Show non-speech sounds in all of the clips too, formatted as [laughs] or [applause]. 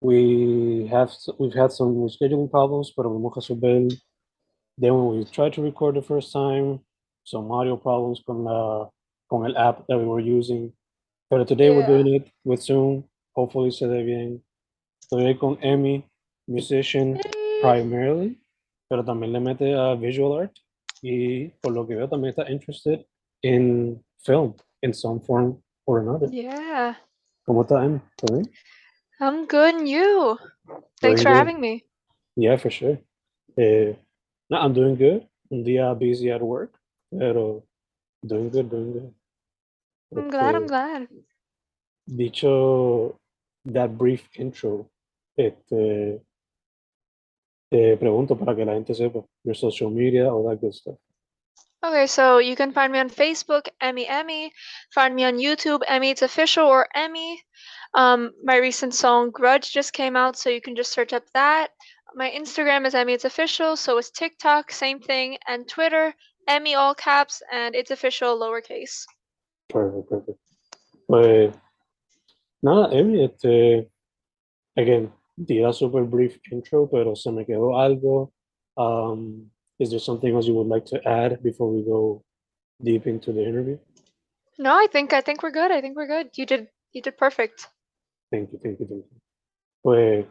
we have we've had some scheduling problems, pero hemos resolver. Then when we tried to record the first time, some audio problems con la con el app that we were using. Pero today we're doing it with Zoom. Hopefully se dé bien. Estoy con Emmy, musician primarily, pero también le mete a visual art y por lo que veo también está interested in film in some form or another. Yeah, ¿Cómo está Emmy? ¿Todo bien? I'm good and you. Thanks Doing for good. having me. Yeah, for sure. Eh, no, I'm doing good. Un día busy at work, pero doing good, doing good. I'm glad, I'm glad. Dicho that brief intro, este, te pregunto para que la gente sepa your social media, all that good stuff. Okay, so you can find me on Facebook, Emmy Emmy. Find me on YouTube, Emmy It's Official or Emmy. Um, my recent song Grudge just came out, so you can just search up that. My Instagram is Emmy It's Official, so is TikTok, same thing, and Twitter, Emmy all caps and It's Official lowercase. Perfect, perfect. Pues, nada, Emmy, este, again, di a super brief intro, pero se me quedó algo. Um, is there something else you would like to add before we go deep into the interview? No, I think I think we're good. I think we're good. You did you did perfect. Thank you, thank you, thank you. Pues,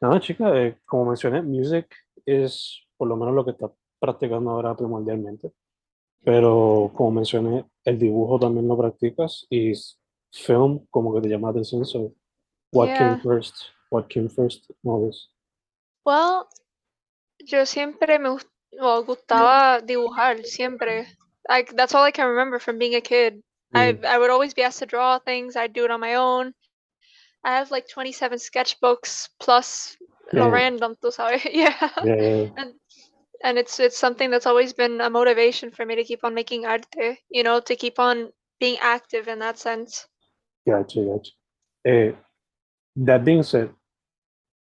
nada, chica, eh, como mencioné, music es por lo menos lo que está practicando ahora primordialmente. Pero, como mencioné, el dibujo también lo practicas y film como que te llama la atención. So, what Yeah. came first? What came first? Well, yo siempre me well, gustaba dibujar, siempre. Like that's all I can remember from being a kid. I Mm, I would always be asked to draw things. I'd do it on my own. I have like 27 sketchbooks plus Yeah. random, tú sabes. [laughs] Yeah. yeah, yeah, And and it's it's something that's always been a motivation for me to keep on making arte, you know, to keep on being active in that sense. gotcha, gotcha. Eh, that being said,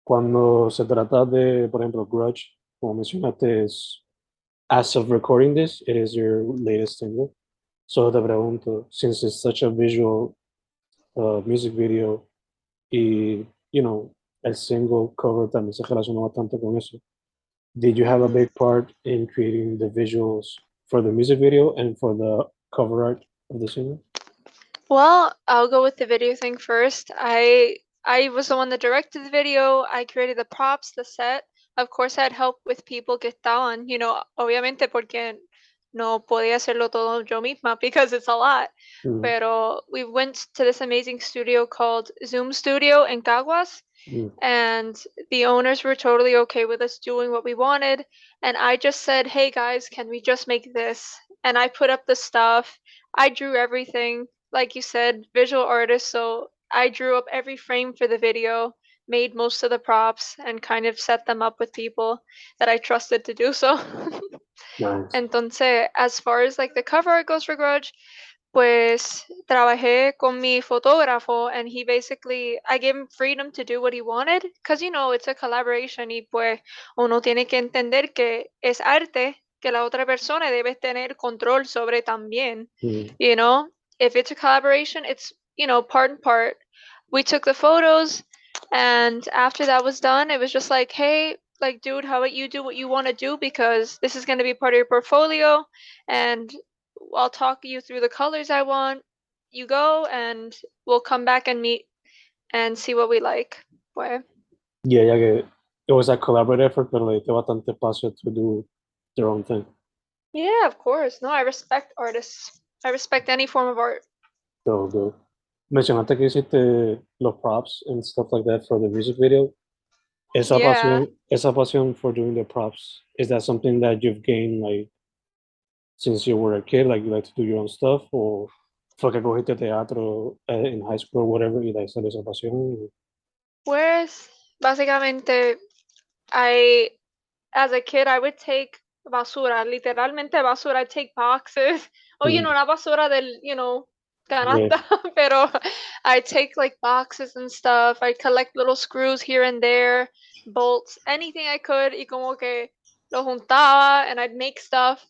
cuando se trata de, por ejemplo, Grudge, como mencionaste, es, as of recording this, it is your latest single. So te pregunto, since it's such a visual uh, music video y, you know, el single cover también se relaciona bastante con eso, did you have a big part in creating the visuals for the music video and for the cover art of the single? Well, I'll go with the video thing first. I I was the one that directed the video. I created the props, the set. Of course, I had help with people que estaban, you know, obviamente porque no podía hacerlo todo yo misma [laughs] because it's a lot. Mm, Pero we went to this amazing studio called Zoom Studio in Caguas, mm, and the owners were totally okay with us doing what we wanted. And I just said, "Hey guys, can we just make this?" And I put up the stuff. I drew everything, like you said, visual artist. So I drew up every frame for the video, made most of the props, and kind of set them up with people that I trusted to do so. [laughs] nice. Entonces, as far as like the cover goes for Grudge, pues trabajé con mi fotógrafo and he basically I gave him freedom to do what he wanted because you know it's a collaboration y pues uno tiene que entender que es arte que la otra persona debe tener control sobre también Mm. you know if it's a collaboration it's you know part and part we took the photos and after that was done it was just like hey like dude how about you do what you want to do? Because this is going to be part of your portfolio and i'll talk you through the colors i want. You go and we'll come back and meet and see what we like. Pues, Yeah, yeah, que it was a collaborative effort, pero le diste bastante espacio to do their own thing. yeah of course. No i respect artists. I respect any form of art. So good. Mencionaste que hiciste los props and stuff like that for the music video. Esa Yeah. pasión, esa pasión for doing the props, is that something that you've gained like since you were a kid, like you like to do your own stuff, or fue que cogiste teatro eh, in high school or whatever y de ahí salió esa pasión? Pues básicamente, I, as a kid, I would take basura, literalmente basura. I'd take boxes, [laughs] o you Mm. know, una basura del, you know, canasta, [laughs] pero I'd take like boxes and stuff. I'd collect little screws here and there, bolts, anything I could, y como que lo juntaba, and I'd make stuff,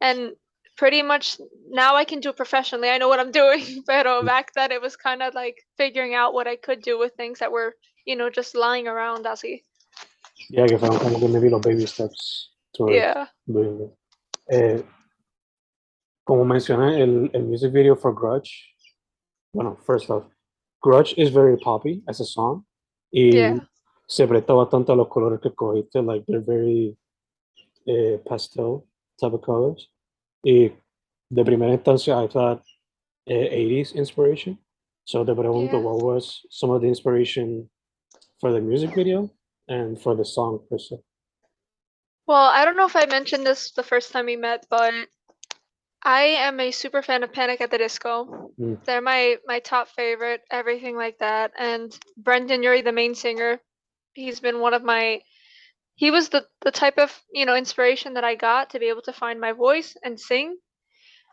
and pretty much now I can do it professionally. I know what I'm [laughs] doing, pero Mm. back then it was kind of like figuring out what I could do with things that were you know, just lying around así. Ya que fueron como que maybe los baby steps towards Yeah. doing it. Eh, como mencioné, el, el music video for Grudge, bueno, first off, Grudge is very poppy as a song y Yeah. se presta bastante a los colores que cogiste, like they're very eh, pastel type of colors. Y de primera instancia, I thought eh, 80s inspiration. So te pregunto, Yeah. what was some of the inspiration for the music video and for the song per se? Well, I don't know if I mentioned this the first time we met, but I am a super fan of Panic at the Disco. Mm. They're my my top favorite, everything like that. And Brendon Urie, the main singer, he's been one of my he was the the type of, you know, inspiration that I got to be able to find my voice and sing.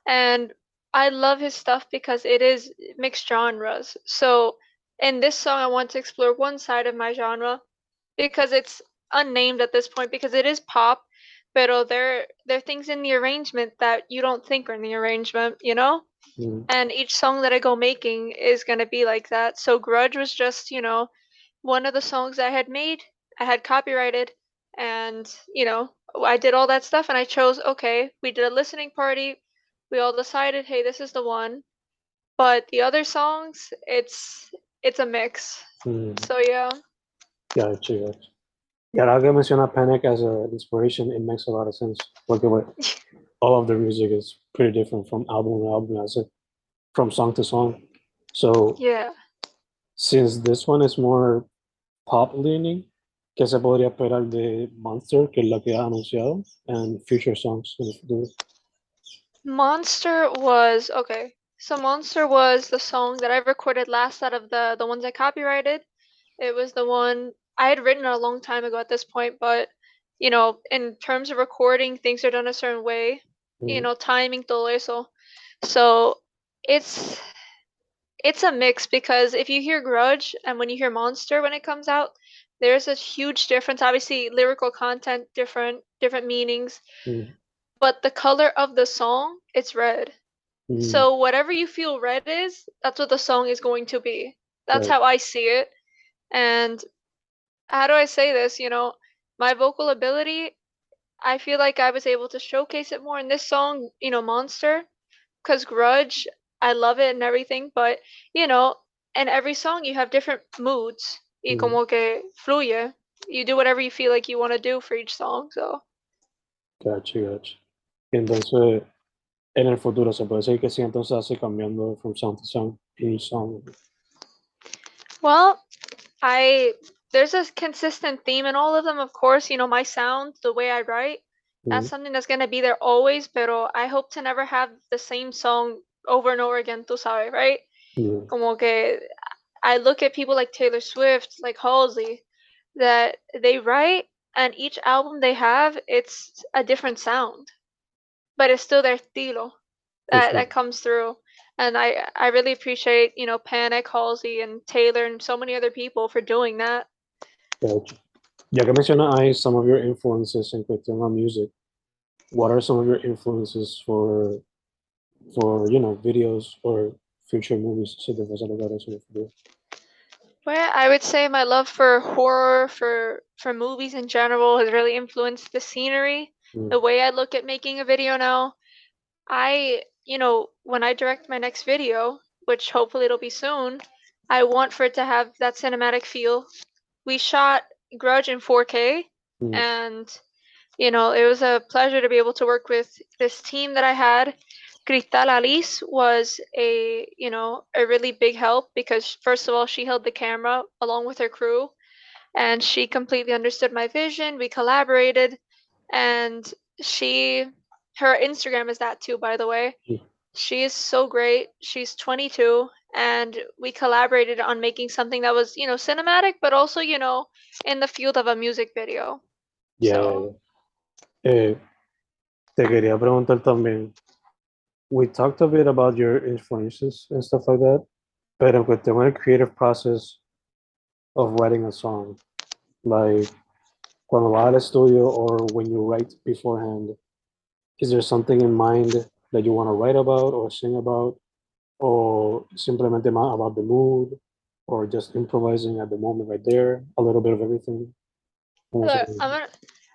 And I love his stuff because it is mixed genres. So in this song I want to explore one side of my genre because it's unnamed at this point because it is pop, pero there there are things in the arrangement that you don't think are in the arrangement, you know? Mm. and each song that I go making is gonna be like that. So Grudge was just, you know, one of the songs I had made, I had copyrighted, and you know, I did all that stuff and I chose okay, we did a listening party, we all decided, hey, this is the one. But the other songs, it's it's a mix. Mm. So yeah. Gotcha, gotcha. Y ahora que menciona Panic as an inspiration, it makes a lot of sense. Porque well, [laughs] all of the music is pretty different from album to album, as it, from song to song. So Yeah. since this one is more pop leaning, ¿qué se podría esperar de Monster, que es la que ha anunciado, and future songs in the futuro? Monster was okay. So Monster was the song that I recorded last out of the the ones I copyrighted. It was the one I had written a long time ago at this point, but you know, in terms of recording, things are done a certain way. You Mm. know, timing, todo eso. So it's it's a mix because if you hear Grudge and when you hear Monster when it comes out, there's a huge difference. Obviously, lyrical content different, different meanings, Mm. but the color of the song, it's red. Mm. So whatever you feel red is, that's what the song is going to be. That's Right. how I see it. And how do I say this? You know, my vocal ability, I feel like I was able to showcase it more in this song, you know, Monster, because Grudge, I love it and everything, but you know, in every song you have different moods. Y Mhm. como que fluye. You do whatever you feel like you want to do for each song. So Gotcha, gotcha. Entonces, en el futuro, ¿se puede decir que sí, entonces así cambiando from song to song, each song? Well, I there's a consistent theme in all of them, of course. You know, my sound, the way I write, that's Mhm. something that's gonna be there always. Pero I hope to never have the same song over and over again. Tú sabes, right? Mm. Como que I look at people like Taylor Swift, like Halsey, that they write, and each album they have, it's a different sound, but it's still their estilo that that comes through. And I I really appreciate, you know, Panic, Halsey, and Taylor, and so many other people for doing that. Gotcha. Ya que mencionas some of your influences en cuestión a music, what are some of your influences for, for you know, videos or future movies? Si te fuese a tocar eso en. Well, I would say my love for horror, for for movies in general, has really influenced the scenery, Mm. the way I look at making a video now. I, you know, when I direct my next video, which hopefully it'll be soon, I want for it to have that cinematic feel. We shot Grudge in 4K, Mm. and you know, it was a pleasure to be able to work with this team that I had. Cristal Alice was a, you know, a really big help because first of all, she held the camera along with her crew and she completely understood my vision. We collaborated and she her Instagram is that too, by the way. She is so great. She's 22 and we collaborated on making something that was, you know, cinematic but also, you know, in the field of a music video. Yeah, So-. Eh, te quería preguntar también. We talked a bit about your influences and stuff like that, pero en cuestión del creative process of writing a song, like cuando vas al estudio or when you write beforehand, is there something in mind that you want to write about or sing about, or simplemente about the mood, or just improvising at the moment right there, a little bit of everything? Look, I'm gonna,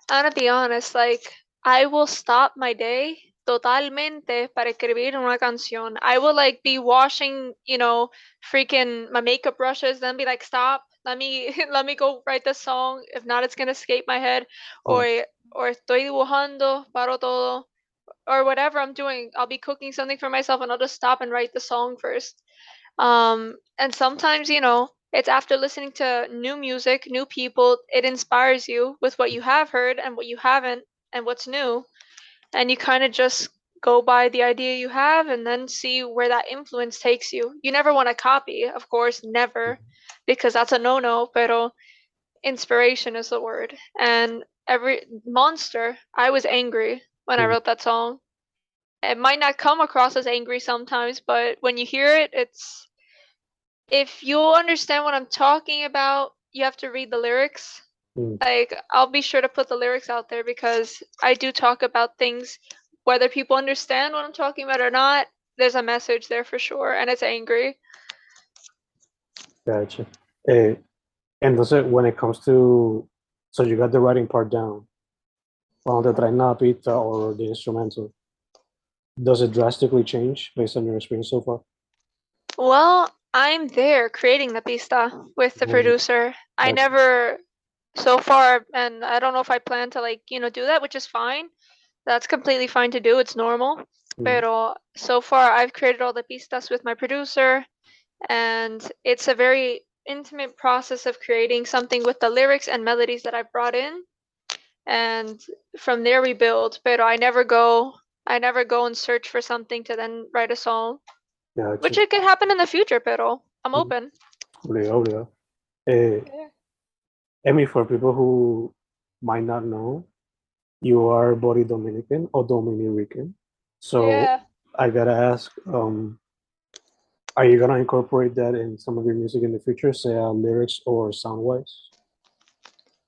I'm gonna be honest, like, I will stop my day totalmente para escribir una canción. I will like be washing, you know, freaking my makeup brushes, then be like, stop, let me [laughs] let me go write the song. If not, it's gonna escape my head. Oh. Or or estoy dibujando, paro todo, or whatever I'm doing. I'll be cooking something for myself and I'll just stop and write the song first. Um, and sometimes, you know, it's after listening to new music, new people, it inspires you with what you have heard and what you haven't and what's new. And you kind of just go by the idea you have and then see where that influence takes you. You never want to copy, of course, never, because that's a no-no, pero inspiration is the word. And every monster, I was angry when I wrote that song. It might not come across as angry sometimes, but when you hear it, it's if you'll understand what I'm talking about, you have to read the lyrics. Mm. Like I'll be sure to put the lyrics out there because I do talk about things whether people understand what I'm talking about or not. There's a message there for sure, and it's angry. Gotcha. Eh, entonces, when it comes to, so you got the writing part down. Cuando the pista or the instrumental, does it drastically change based on your experience so far? Well, I'm there creating the pista with the Mhm. producer. I Gotcha. never so far and I don't know if I plan to like, you know, do that, which is fine. That's completely fine to do. It's normal. Mm. Pero so far I've created all the pistas with my producer and it's a very intimate process of creating something with the lyrics and melodies that I've brought in. And from there we build. Pero I never go I never go and search for something to then write a song. Gotcha. Which it could happen in the future, pero I'm Mhm. open. Obligado, obligado. Eh, Yeah. Emmy, for people who might not know, you are Bori Dominican or Dominican. So yeah. I gotta ask, um, are you gonna incorporate that in some of your music in the future, say uh, lyrics or sound wise?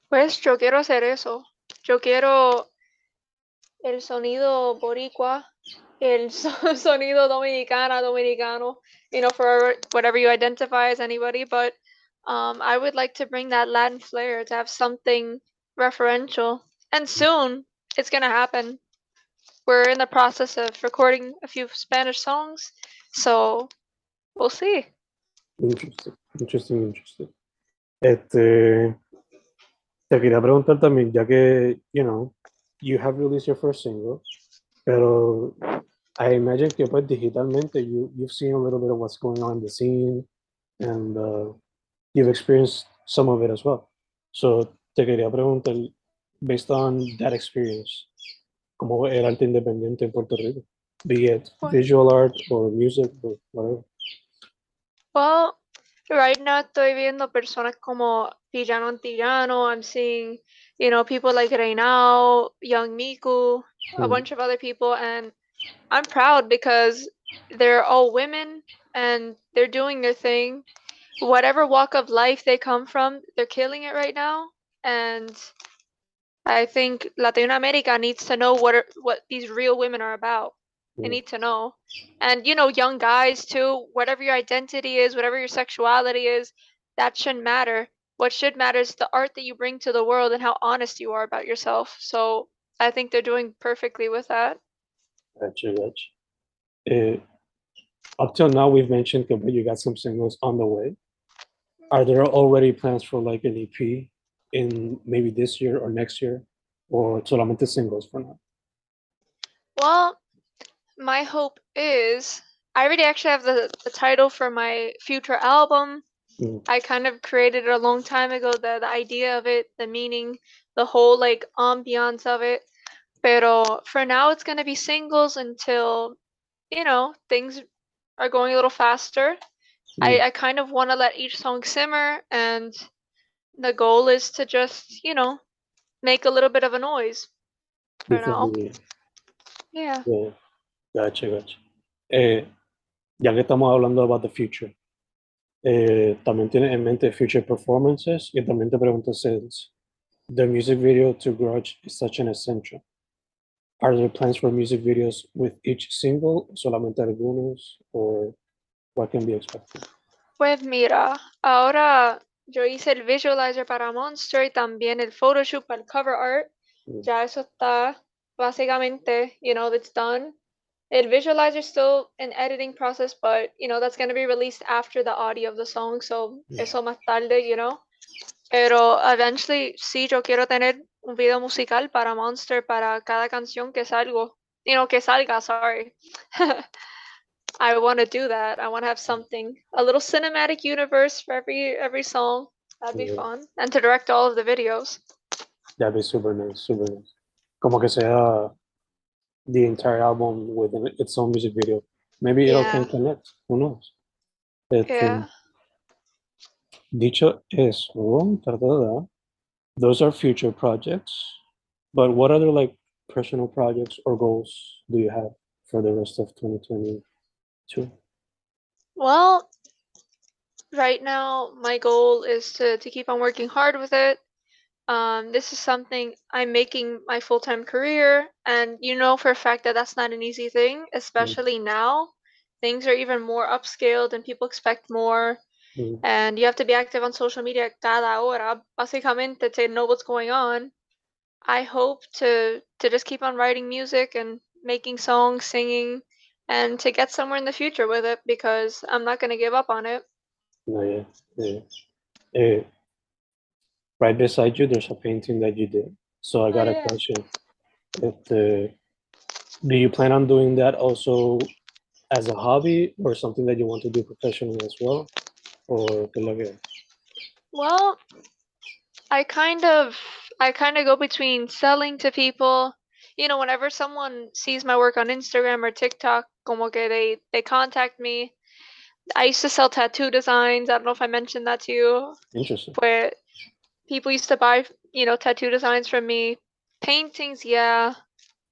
Pues yo quiero hacer eso. Yo quiero el sonido boricua, el [laughs] sonido dominicana, dominicano, you know, for whatever you identify as anybody, but um, I would like to bring that Latin flair to have something referential. And soon it's gonna happen. We're in the process of recording a few Spanish songs, so we'll see. Interesting, interesting, interesting. Este, te quería preguntar también, ya que, you know, you have released your first single, pero I imagine que pues digitalmente you, you've seen a little bit of what's going on in the scene and uh, you've experienced some of it as well. So te quería preguntar, based on that experience, ¿cómo el arte independiente en Puerto Rico? Be it Well- visual art or music or whatever. Well, right now estoy viendo personas como Villano Antillano. I'm seeing, you know, people like Raiñao, Young Miko, a Hmm. bunch of other people, and I'm proud because they're all women and they're doing their thing. Whatever walk of life they come from, they're killing it right now. And I think Latin America needs to know what are, what these real women are about. They Mm. need to know. And you know, young guys too, whatever your identity is, whatever your sexuality is, that shouldn't matter. What should matter is the art that you bring to the world and how honest you are about yourself. So I think they're doing perfectly with that. Gotcha, gotcha. Uh, up till now, we've mentioned that you got some singles on the way. Are there already plans for like an EP in maybe this year or next year, or solamente singles for now? Well, my hope is I already actually have the, the title for my future album. Mm. I kind of created a long time ago, the, the idea of it, the meaning, the whole like ambiance of it. Pero for now, it's going to be singles until, you know, things are going a little faster. I, I kind of want to let each song simmer, and the goal is to just, you know, make a little bit of a noise for now. Yeah. Yeah, gotcha, gotcha. Eh, ya que estamos hablando about the future, eh, también tienes en mente future performances y también te pregunto since the music video to Grudge is such an essential. Are there plans for music videos with each single, solamente algunos, or what can be expected? Pues mira, ahora yo hice el visualizer para Monster y también el photoshoot para el cover art. Mm. Ya eso está básicamente, you know, it's done. El visualizer still an editing process, but you know, that's going to be released after the audio of the song, so Yeah. eso más tarde, you know. Pero eventually sí yo quiero tener un video musical para Monster para cada canción que salgo. You know, que salga, sorry. [laughs] I want to do that. I want to have something, a little cinematic universe for every every song. That'd be Yeah. fun. And to direct all of the videos. That'd be super nice, super nice. Como que sea the entire album with its own music video. Maybe it'll can connect. Who knows? Este, Yeah. Dicho eso. Those are future projects. But what other like personal projects or goals do you have for the rest of 2022? Well, right now my goal is to to keep on working hard with it. Um, this is something I'm making my full-time career, and you know for a fact that that's not an easy thing, especially now. Things are even more upscaled and people expect more, Mm, and you have to be active on social media cada hora, básicamente to know what's going on. I hope to to just keep on writing music and making songs, singing, and to get somewhere in the future with it because I'm not gonna give up on it. No, yeah, yeah. Eh, right beside you, there's a painting that you did. So I oh, got Oh, a question. If do you plan on doing that also as a hobby or something that you want to do professionally as well? Or qué es lo Well, I kind of I kind of go between selling to people. You know, whenever someone sees my work on Instagram or TikTok, como que they they contact me. I used to sell tattoo designs. I don't know if I mentioned that to you. Interesting. where people used to buy, you know, tattoo designs from me. Paintings, yeah.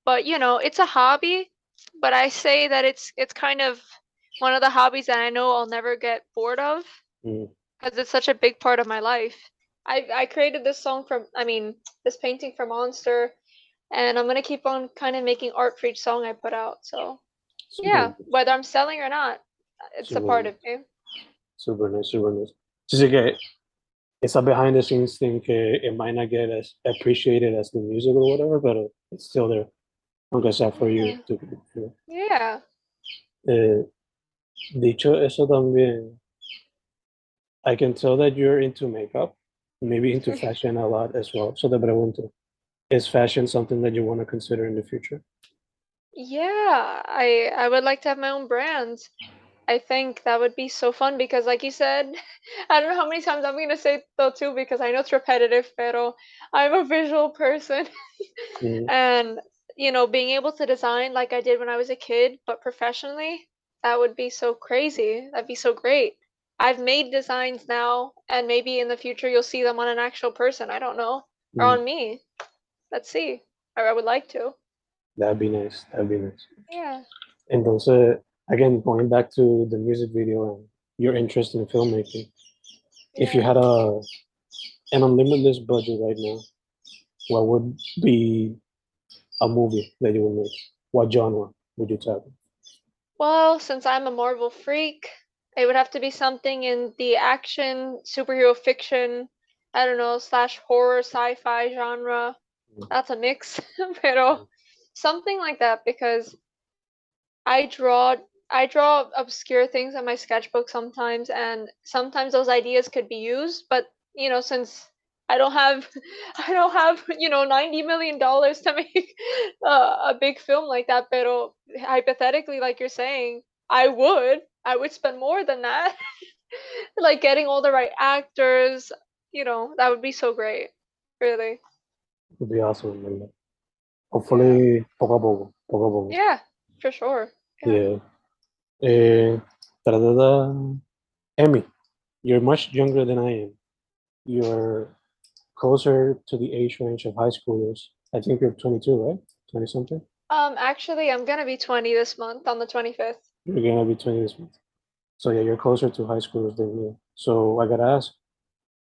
But you know, it's a hobby, but I say that it's it's kind of one of the hobbies that I know I'll never get bored of Mm, because it's such a big part of my life. I I created this song from I mean, this painting for Monster and I'm going to keep on kind of making art for each song I put out. So, super yeah, whether I'm selling or not, it's a part of me. Super nice, super nice. Sí, sí que it's a behind the scenes thing que it might not get as appreciated as the music or whatever, but it's still there. Aunque sea for you to, you know. Yeah. Eh, dicho eso también, I can tell that you're into makeup, maybe into [laughs] fashion a lot as well. So te pregunto, is fashion something that you want to consider in the future? Yeah, I I would like to have my own brand. I think that would be so fun because like you said, [laughs] I don't know how many times I'm gonna say though too because I know it's repetitive, pero I'm a visual person Mm, [laughs] and you know, being able to design like I did when I was a kid, but professionally, that would be so crazy. That'd be so great. I've made designs now and maybe in the future you'll see them on an actual person. I don't know. Or mm, on me. Let's see. Or I would like to. that'd be nice. That'd be nice. Yeah. Entonces, again, going back to the music video and your interest in filmmaking, if you had a an unlimited budget right now, what would be a movie that you would make? What genre would you tackle? Well, since I'm a Marvel freak, it would have to be something in the action, superhero fiction, I don't know, slash horror, sci-fi genre. Mm. That's a mix, [laughs] pero something like that because I draw I draw obscure things in my sketchbook sometimes, and sometimes those ideas could be used, but you know, since I don't have [laughs] I don't have, you know, 90 million dollars to [laughs] make uh, a big film like that, pero hypothetically, like you're saying, I would. I would spend more than that. [laughs] like getting all the right actors, you know, that would be so great. Really. It Would be awesome. man. Hopefully, poco poco, poco poco. Yeah, for sure. Yeah. Ta-da-da-da. Emmy, you're much younger than I am. You're closer to the age range of high schoolers. I think you're 22, right? 20 something? Um, actually, I'm gonna be 20 this month on the 25th. You're gonna be 20 this month. So yeah, you're closer to high schoolers than me. So I gotta ask,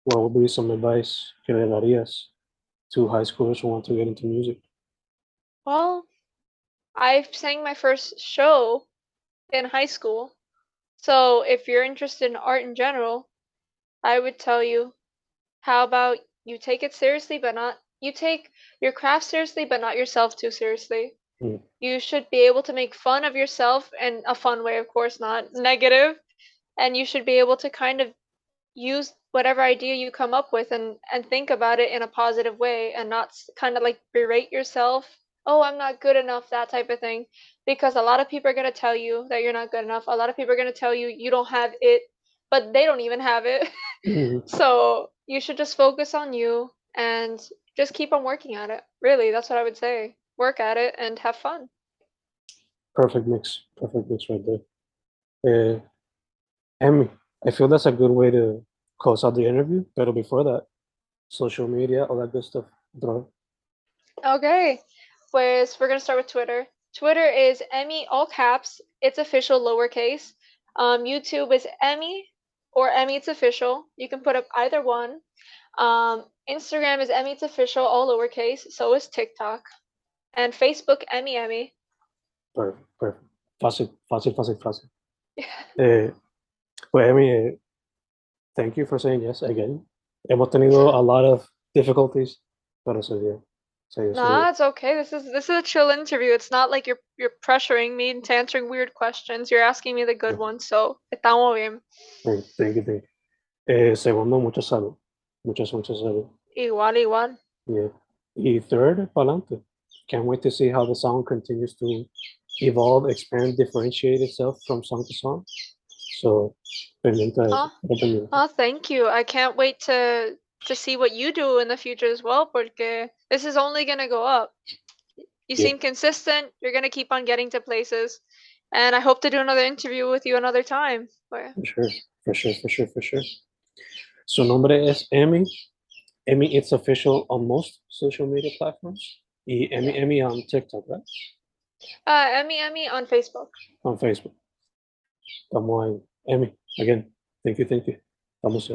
what would be some advice que le darías to high schoolers who want to get into music? Well, I sang my first show in high school. So if you're interested in art in general, I would tell you how about you take it seriously, but not you take your craft seriously, but not yourself too seriously. Mm. You should be able to make fun of yourself in a fun way, of course, not negative. And you should be able to kind of use whatever idea you come up with and and think about it in a positive way and not kind of like berate yourself oh i'm not good enough that type of thing because a lot of people are going to tell you that you're not good enough a lot of people are going to tell you you don't have it but they don't even have it [laughs] Mhm. so you should just focus on you and just keep on working at it really that's what i would say work at it and have fun Perfect mix. Perfect mix right there. Uh, Emmy, I feel that's a good way to close out the interview. But before that, social media, all that good stuff. Bro. Okay, pues we're gonna start with Twitter. Twitter is Emmy all caps. It's official lowercase. Um, YouTube is Emmy or Emmy it's official. You can put up either one. Um, Instagram is Emmy it's official, all lowercase. So is TikTok, and Facebook Emmy Emmy. Perfect, perfect. Fácil, fácil, fácil, fácil. [laughs] Eh, pues, Emmy, eh, thank you for saying yes again. Hemos tenido a lot of difficulties, pero se dio. Se dio, se dio. Nah, it's okay. This is this is a chill interview. It's not like you're you're pressuring me into answering weird questions. You're asking me the good Yeah. ones, so estamos bien. Thank thank you, thank you. Eh, segundo, mucha salud. Muchas, mucha salud. Igual, igual. Yeah. Y third, pa'lante. Can't wait to see how the song continues to evolve, expand, differentiate itself from song to song. So, pendiente Ah. Oh, thank you. I can't wait to to see what you do in the future as well, porque this is only gonna go up. You Yeah. seem consistent. You're gonna keep on getting to places, and I hope to do another interview with you another time. But For sure, for sure, for sure, for sure. Su nombre es Emmy. Emmy, it's official on most social media platforms. Y Emmy, Yeah. Emmy on TikTok, right? uh, Emmy, Emmy on Facebook. On Facebook. Estamos ahí. Emmy, again, thank you, thank you. Vamos a